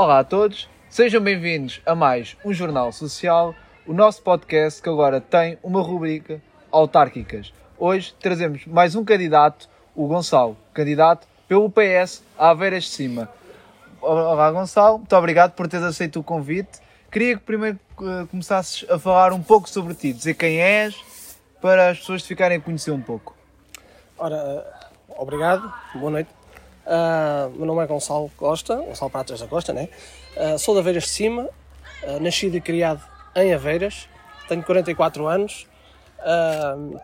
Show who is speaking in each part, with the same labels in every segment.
Speaker 1: Olá a todos, sejam bem-vindos a mais um Jornal Social, o nosso podcast que agora tem uma rubrica autárquicas. Hoje trazemos mais um candidato, o Gonçalo, candidato pelo PS a Aveiras de Cima. Olá Gonçalo, muito obrigado por teres aceito o convite. Queria que primeiro uh, começasses a falar um pouco sobre ti, dizer quem és, para as pessoas te ficarem a conhecer um pouco.
Speaker 2: Ora, obrigado, boa noite. Uh, meu nome é Gonçalo Costa, Gonçalo Pratas da Costa, né? Uh, sou de Aveiras de Cima, uh, nascido e criado em Aveiras, tenho 44 anos,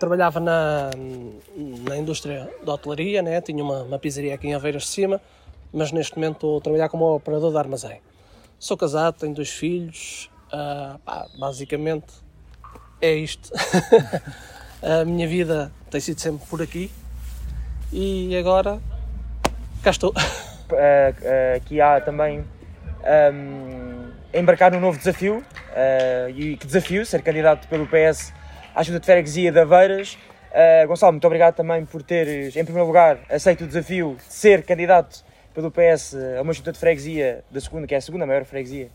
Speaker 2: trabalhava na, na indústria da hotelaria, né? tinha uma, uma pizzaria aqui em Aveiras de Cima, mas neste momento estou a trabalhar como operador de armazém. Sou casado, tenho dois filhos, pá, basicamente é isto. a minha vida tem sido sempre por aqui e agora cá estou.
Speaker 3: Uh, aqui há também um, embarcar num novo desafio. Uh, e que desafio, ser candidato pelo PS à Junta de Freguesia de Aveiras. Gonçalo, muito obrigado também por teres, em primeiro lugar, aceito o desafio de ser candidato pelo PS a uma Junta de Freguesia da segunda, que é a segunda maior freguesia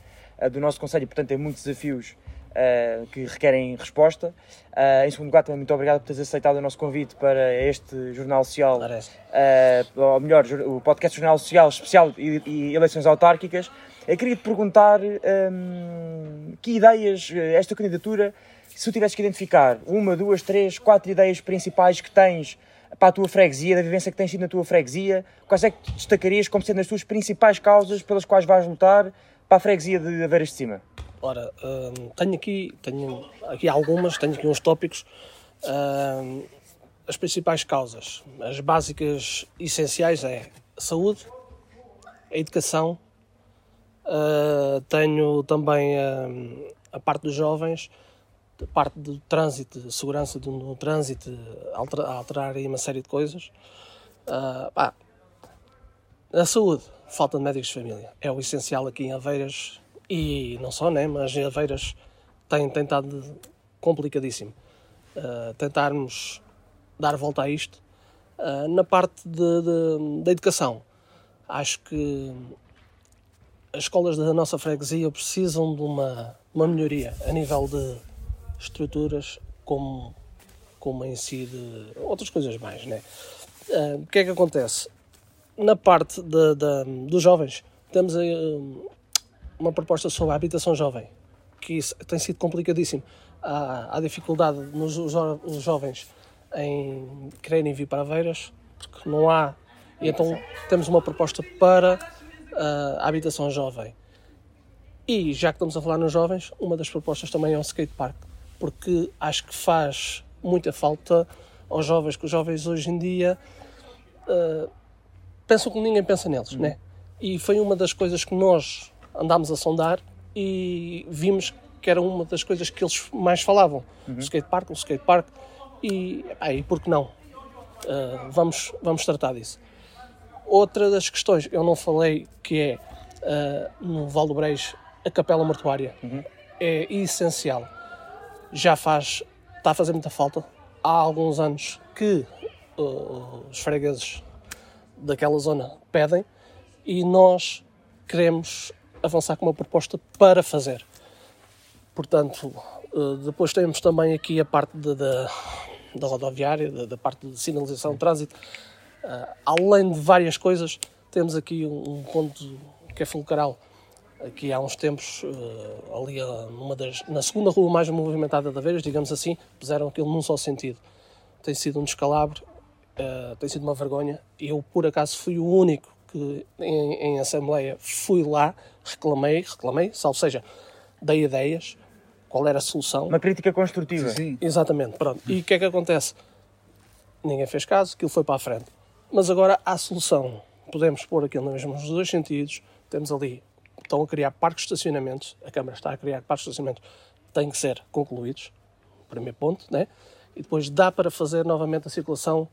Speaker 3: do nosso Conselho, portanto tem muitos desafios uh, que requerem resposta. Uh, em segundo lugar, também muito obrigado por teres aceitado o nosso convite para este Jornal Social, uh, ou melhor, o podcast Jornal Social Especial e, e Eleições Autárquicas. Eu queria te perguntar um, que ideias, esta candidatura, se tu tivesses que identificar uma, duas, três, quatro ideias principais que tens para a tua freguesia, da vivência que tens tido na tua freguesia, quais é que destacarias como sendo as tuas principais causas pelas quais vais lutar para a freguesia de Aveiras de Cima?
Speaker 2: Ora, hum, tenho, aqui, tenho aqui algumas, tenho aqui uns tópicos. Hum, as principais causas, as básicas essenciais é a saúde, a educação, uh, tenho também a parte dos jovens, a parte do trânsito, segurança do, no trânsito, alterar aí uma série de coisas. Uh, pá, a saúde, falta de médicos de família, é o essencial aqui em Aveiras e não só, né, mas Aveiras tem tentado complicadíssimo uh, tentarmos dar volta a isto. Uh, na parte da educação, acho que as escolas da nossa freguesia precisam de uma, uma melhoria a nível de estruturas, como, como em si de outras coisas mais. Né? Uh, o que é que acontece? Na parte de, de, dos jovens, temos uh, uma proposta sobre a habitação jovem, que isso tem sido complicadíssimo. Há, há dificuldade nos os jovens em quererem vir para Aveiras, porque não há. E então temos uma proposta para a habitação jovem. E já que estamos a falar nos jovens, uma das propostas também é um skate park, porque acho que faz muita falta aos jovens, que os jovens hoje em dia uh, pensam que ninguém pensa neles, uhum. né? E foi uma das coisas que nós andámos a sondar e vimos que era uma das coisas que eles mais falavam. Uhum. O skatepark, o skatepark. E, aí, por que não? Uh, vamos, vamos tratar disso. Outra das questões, eu não falei, que é uh, no Val do Brejo, a capela mortuária. Uhum. É essencial. Já faz, está a fazer muita falta. Há alguns anos que uh, os fregueses daquela zona pedem e nós queremos avançar com uma proposta para fazer. Portanto, eh, depois temos também aqui a parte de, de, da rodoviária, da, parte de sinalização de trânsito. Uh, além de várias coisas, temos aqui um, ponto que é fulcral. Aqui há uns tempos, uh, ali numa das, na segunda rua mais movimentada da Veiras, digamos assim, puseram aquilo num só sentido. Tem sido um descalabro, tem sido uma vergonha. Eu, por acaso, fui o único que em, em Assembleia fui lá, reclamei, reclamei, salvo seja, dei ideias, qual era a solução.
Speaker 3: Uma crítica construtiva.
Speaker 2: Sim. Exatamente, pronto. E o que é que acontece? Ninguém fez caso, aquilo foi para a frente. Mas agora há solução. Podemos pôr aquilo nos mesmos dois sentidos. Temos ali, estão a criar parques de estacionamentos, a Câmara está a criar parques de estacionamentos, têm que ser concluídos, primeiro ponto, né? E depois dá para fazer novamente a circulação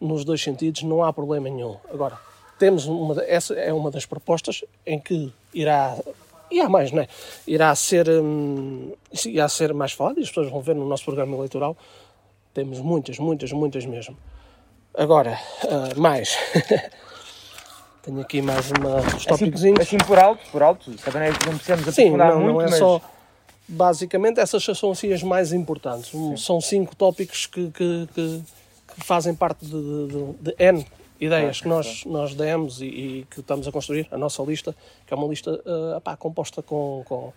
Speaker 2: nos dois sentidos, não há problema nenhum. Agora, temos uma, essa é uma das propostas em que irá e há mais, não é? Irá ser, hum, irá ser mais falado e as pessoas vão ver no nosso programa eleitoral. Temos muitas, muitas, muitas mesmo. Agora, uh, mais. Tenho aqui mais uma, uns
Speaker 3: Assim,
Speaker 2: tópicos.
Speaker 3: assim por alto, por alto, também não precisamos
Speaker 2: Sim,
Speaker 3: aprofundar
Speaker 2: não,
Speaker 3: muito,
Speaker 2: não é
Speaker 3: mas
Speaker 2: só. Basicamente, essas são assim as mais importantes. Um, São cinco tópicos que, que, que- que fazem parte de, de- de N ideias que nós, nós demos e, e que estamos a construir, a nossa lista, que é uma lista pá, composta com, com,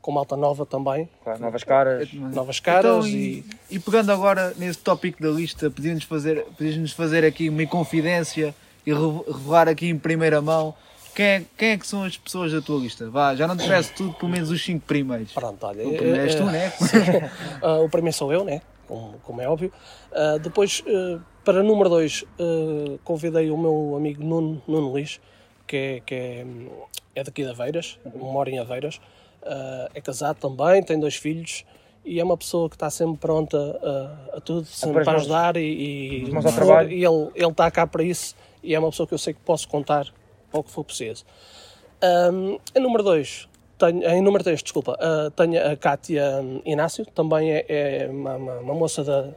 Speaker 2: com malta nova também,
Speaker 3: claro, novas caras.
Speaker 2: novas caras
Speaker 1: Então,
Speaker 2: e,
Speaker 1: e, e pegando agora nesse tópico da lista, podias-nos fazer, podias fazer aqui uma confidência e re- revelar aqui em primeira mão quem é, quem é que são as pessoas da tua lista? Vá, já não te peço tudo, pelo menos os cinco primeiros.
Speaker 2: Pronto, olha.
Speaker 1: O primeiro és tu,
Speaker 2: eh,
Speaker 1: né?
Speaker 2: ah, o primeiro sou eu, né? Como, como é óbvio. Ah, depois, eh, para número 2, convidei o meu amigo Nuno, Nuno Luís, que, é, que é, é daqui de Aveiras, mora em Aveiras. Ah, é casado também, tem dois filhos e é uma pessoa que está sempre pronta a, a tudo, sempre para ajudar e, e, for- e ele, ele está cá para isso e é uma pessoa que eu sei que posso contar o que for preciso. Um, número 2, tenho, em número 3, desculpa, uh, tenho a Kátia Inácio, também é, é uma, uma- uma moça da,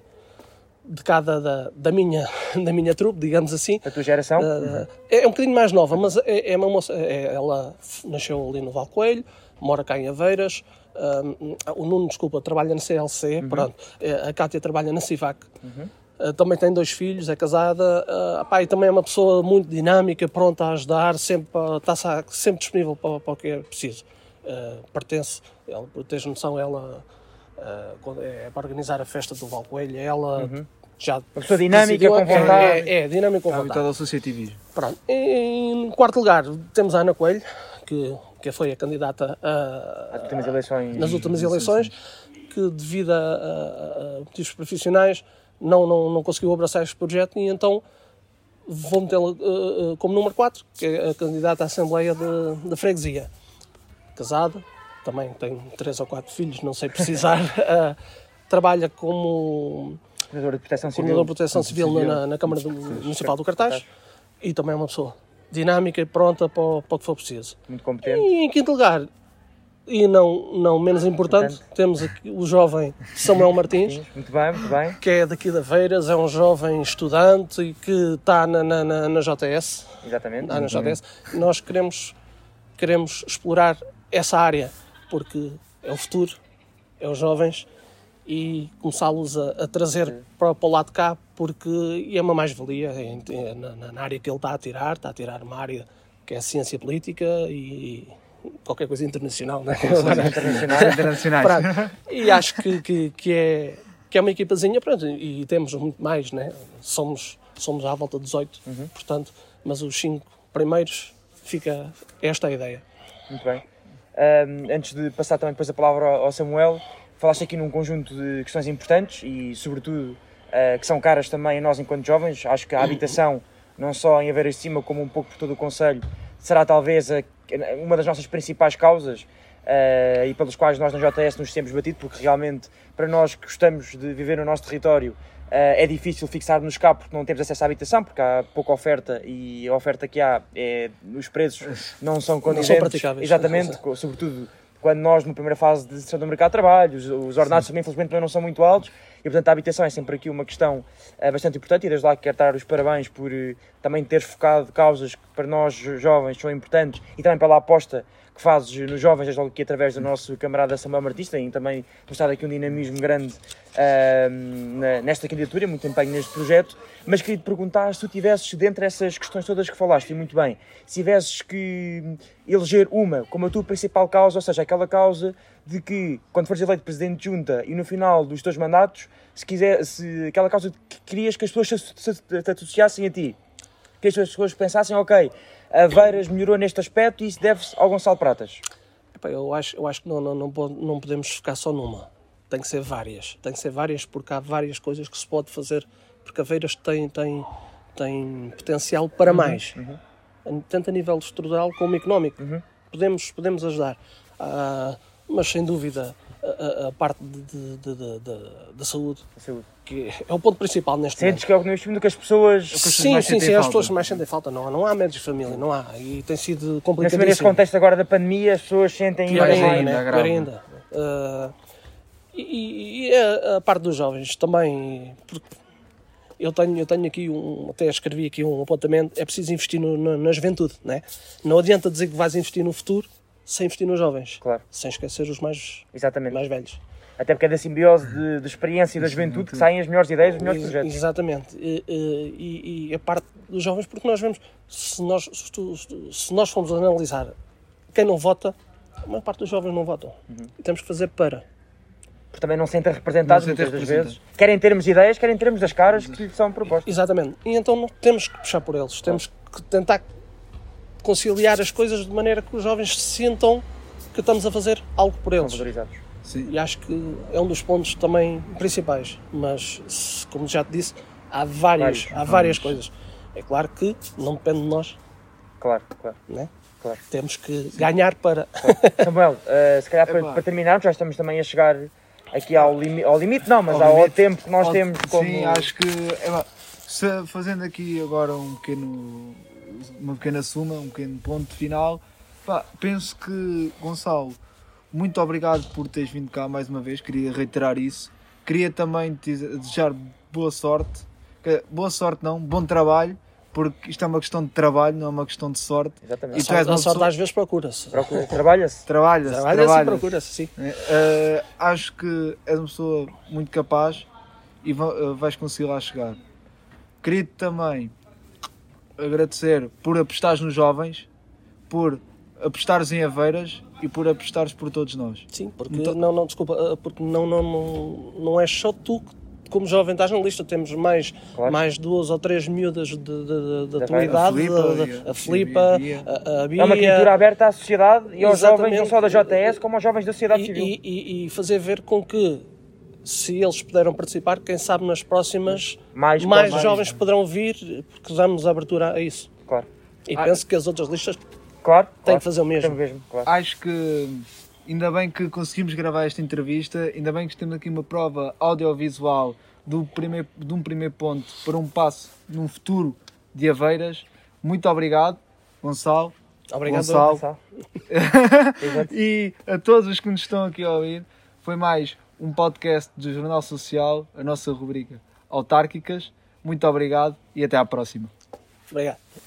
Speaker 2: de cada da, da, minha, da minha trupe, digamos assim.
Speaker 3: Da tua geração?
Speaker 2: Uh, é, é um bocadinho mais nova, mas é, é uma moça. é- ela nasceu ali no Val Coelho, mora cá em Aveiras. Um, o Nuno, desculpa, trabalha na CLC. Pronto. É, A Cátia trabalha na CIVAC. Uh, também tem dois filhos, é casada. Uh, pá, e também é uma pessoa muito dinâmica, pronta a ajudar, sempre, está sempre disponível para, para o que é preciso. Uh, pertence, ela, teres noção, ela. uh, é para organizar a festa do Val Coelho, ela já.
Speaker 3: Uma pessoa dinâmica, com
Speaker 2: é-
Speaker 3: vontade.
Speaker 2: É, é, dinâmica com vontade.
Speaker 1: habituado ao associativismo.
Speaker 2: Pronto. Em quarto lugar, temos a Ana Coelho, que, que foi a candidata a-
Speaker 3: Nas últimas eleições.
Speaker 2: nas últimas eleições, que devido a, a- a motivos profissionais não, não, não conseguiu abraçar este projeto e então vou metê-la eh, como número 4, que é a candidata à Assembleia de, de Freguesia. Casada, também tem três ou quatro filhos, não sei precisar. eh, trabalha como
Speaker 3: Coordenador de Proteção Civil.
Speaker 2: de proteção civil na- na, na Câmara do- Municipal do Cartaz e também é uma pessoa dinâmica e pronta para, o- para o que for preciso.
Speaker 3: Muito competente.
Speaker 2: E em quinto lugar, e não, não menos importante, temos aqui o jovem Samuel Martins,
Speaker 3: Muito bem, muito bem.
Speaker 2: que é daqui da Veiras, é um jovem estudante e que está na, na, na, na JS.
Speaker 3: Exatamente.
Speaker 2: Está na JS. Nós queremos, queremos explorar essa área porque é o futuro, é os jovens e começá-los a, a trazer para, para o lado de cá porque e é uma mais-valia em- em- na, na área que ele está a tirar, está a tirar uma área que é a ciência política e qualquer coisa internacional, né?
Speaker 3: Internacional.
Speaker 1: Internacionais.
Speaker 2: E acho que, que, que é, que é uma equipazinha, pronto, e temos muito mais, né? Somos, somos à volta de 18, portanto, mas os cinco primeiros fica esta a ideia.
Speaker 3: Muito bem. Ahm, antes de passar também depois a palavra ao Samuel, falaste aqui num conjunto de questões importantes e, sobretudo, ah, que são caras também a nós enquanto jovens. Acho que a habitação, não só em Aveiras de Cima, como um pouco por todo o Conselho, será talvez a- uma das nossas principais causas ah, e pelas quais nós na JS nos temos batido, porque realmente, para nós que gostamos de viver no nosso território, é difícil fixar-nos cá porque não temos acesso à habitação, porque há pouca oferta e a oferta que há, é, os preços não são condizentes.
Speaker 2: praticáveis.
Speaker 3: Exatamente, sobretudo quando nós, na primeira fase de decisão do mercado de trabalho, os, os ordenados também, infelizmente, também não são muito altos e, portanto, a habitação é sempre aqui uma questão eh, bastante importante e desde lá quero dar os parabéns por eh, também teres focado causas que para nós jo- jovens são importantes e também pela aposta que fazes nos jovens, desde logo aqui através do nosso camarada Samuel Martins, tem também mostrado aqui um dinamismo grande na- nesta candidatura, muito empenho neste projeto, mas queria te perguntar se tu tivesses, dentre essas questões todas que falaste, e muito bem, se tivesses que eleger uma como a tua principal causa, ou seja, aquela causa de que, quando fores eleito Presidente de Junta e no final dos teus mandatos, se quiser, se aquela causa que querias que as pessoas se, se, se associassem a ti, que as pessoas pensassem, ok, a Veiras melhorou neste aspecto e isso deve-se ao Gonçalo Pratas.
Speaker 2: Epá, eu, acho, eu acho que não, não, não, não podemos ficar só numa. Tem que ser várias. Tem que ser várias porque há várias coisas que se pode fazer. Porque a Veiras tem, tem, tem potencial para mais. Tanto a nível estrutural como económico. Podemos, podemos ajudar. Ah, mas sem dúvida a, a- parte da saúde,
Speaker 3: Saúde.
Speaker 2: que é o ponto principal neste momento.
Speaker 3: Sentes que é o que que as pessoas.
Speaker 2: Sim,
Speaker 1: mais
Speaker 2: sim,
Speaker 1: sentem
Speaker 2: sim, as pessoas mais sentem falta. Não, há- não há médicos de família, não há. E tem sido
Speaker 3: Nesse, nesse contexto agora da pandemia, as pessoas sentem
Speaker 2: Pior ainda,
Speaker 1: ainda,
Speaker 2: né? Pior ainda. Ah, e, e a, a parte dos jovens também, porque eu tenho, eu tenho aqui um, até escrevi aqui um apontamento, é preciso investir no- na, na juventude, né? Não adianta dizer que vais investir no futuro sem investir nos jovens,
Speaker 3: Claro,
Speaker 2: sem esquecer os mais,
Speaker 3: exatamente.
Speaker 2: mais velhos.
Speaker 3: Até porque é da simbiose de, de experiência e da juventude que saem as melhores ideias, os melhores
Speaker 2: Ex-
Speaker 3: projetos.
Speaker 2: Exatamente. E, e- e a parte dos jovens, porque nós vemos, se nós, se tu- se nós formos analisar quem não vota, a maior parte dos jovens não votam.
Speaker 3: Uhum.
Speaker 2: E temos que fazer para.
Speaker 3: Porque também não se sentem representados muitas das vezes. Querem termos ideias, querem termos das caras que lhes são propostas.
Speaker 2: Exatamente. E então não temos que puxar por eles, temos que tentar conciliar as coisas de maneira que os jovens se sintam que estamos a fazer algo por eles.
Speaker 1: Sim.
Speaker 2: E acho que é um dos pontos também principais. Mas, se- como já te disse, há várias,
Speaker 3: Vários,
Speaker 2: há várias coisas. É claro que não depende de nós,
Speaker 3: Claro, claro,
Speaker 2: né?
Speaker 3: claro.
Speaker 2: temos que ganhar para.
Speaker 3: Samuel, eh, se calhar para,
Speaker 1: Epá.
Speaker 3: para terminarmos, já estamos também a chegar aqui ao, limi ao limite, não, mas
Speaker 1: Ao
Speaker 3: ao,
Speaker 1: limite.
Speaker 3: tempo que nós
Speaker 1: Ao-
Speaker 3: temos como.
Speaker 1: Sim, acho que é, fazendo aqui agora um pequeno, uma pequena suma, um pequeno ponto final, pá, penso que Gonçalo, muito obrigado por teres vindo cá mais uma vez, queria reiterar isso. Queria também te desejar boa sorte, boa sorte não, bom trabalho, porque isto é uma questão de trabalho, não é uma questão de sorte.
Speaker 3: Exatamente.
Speaker 1: E tu és
Speaker 2: a
Speaker 1: uma
Speaker 2: sorte
Speaker 1: pessoa-
Speaker 2: às vezes procura-se.
Speaker 3: Procura- Trabalha-se.
Speaker 1: Trabalha-se,
Speaker 2: Trabalha-se e procura-se, sim.
Speaker 1: Uh, acho que és uma pessoa muito capaz e uh, vais conseguir lá chegar. Queria também agradecer por apostares nos jovens, por apostares em Aveiras e por apostares por todos nós.
Speaker 2: Sim, porque
Speaker 1: Então-
Speaker 2: não, não, desculpa, ah, porque não, não, não, não é só tu que como jovem estás na lista, temos mais,
Speaker 3: Claro.
Speaker 2: mais duas ou três miúdas de, de, de, da
Speaker 3: Da
Speaker 2: tua idade,
Speaker 1: A
Speaker 2: da-
Speaker 1: e a-
Speaker 2: a
Speaker 1: Bia.
Speaker 2: a, a Bia,
Speaker 3: É uma criatura aberta à sociedade e aos jovens, não
Speaker 2: Exatamente.
Speaker 3: só da JS, como aos jovens da sociedade
Speaker 2: e,
Speaker 3: civil.
Speaker 2: e, e- e fazer ver com que se eles puderam participar, quem sabe nas próximas
Speaker 3: Mais,
Speaker 2: mais,
Speaker 3: mais,
Speaker 2: jovens poderão vir, porque damos abertura a isso.
Speaker 3: Claro,
Speaker 2: E
Speaker 1: Ah.
Speaker 2: penso que as outras listas
Speaker 3: claro.
Speaker 2: têm
Speaker 3: claro.
Speaker 2: que fazer o mesmo.
Speaker 3: Mesmo, claro.
Speaker 1: Acho que ainda bem que conseguimos gravar esta entrevista, ainda bem que temos aqui uma prova audiovisual do primeiro, de um primeiro ponto para um passo num futuro de Aveiras. Muito obrigado, Gonçalo.
Speaker 2: Obrigado.
Speaker 1: Gonçalo.
Speaker 3: Exato.
Speaker 1: e a todos os que nos estão aqui a ouvir. Foi mais um podcast do Jornal Social, a nossa rubrica Autárquicas. Muito obrigado e até à próxima.
Speaker 2: Obrigado.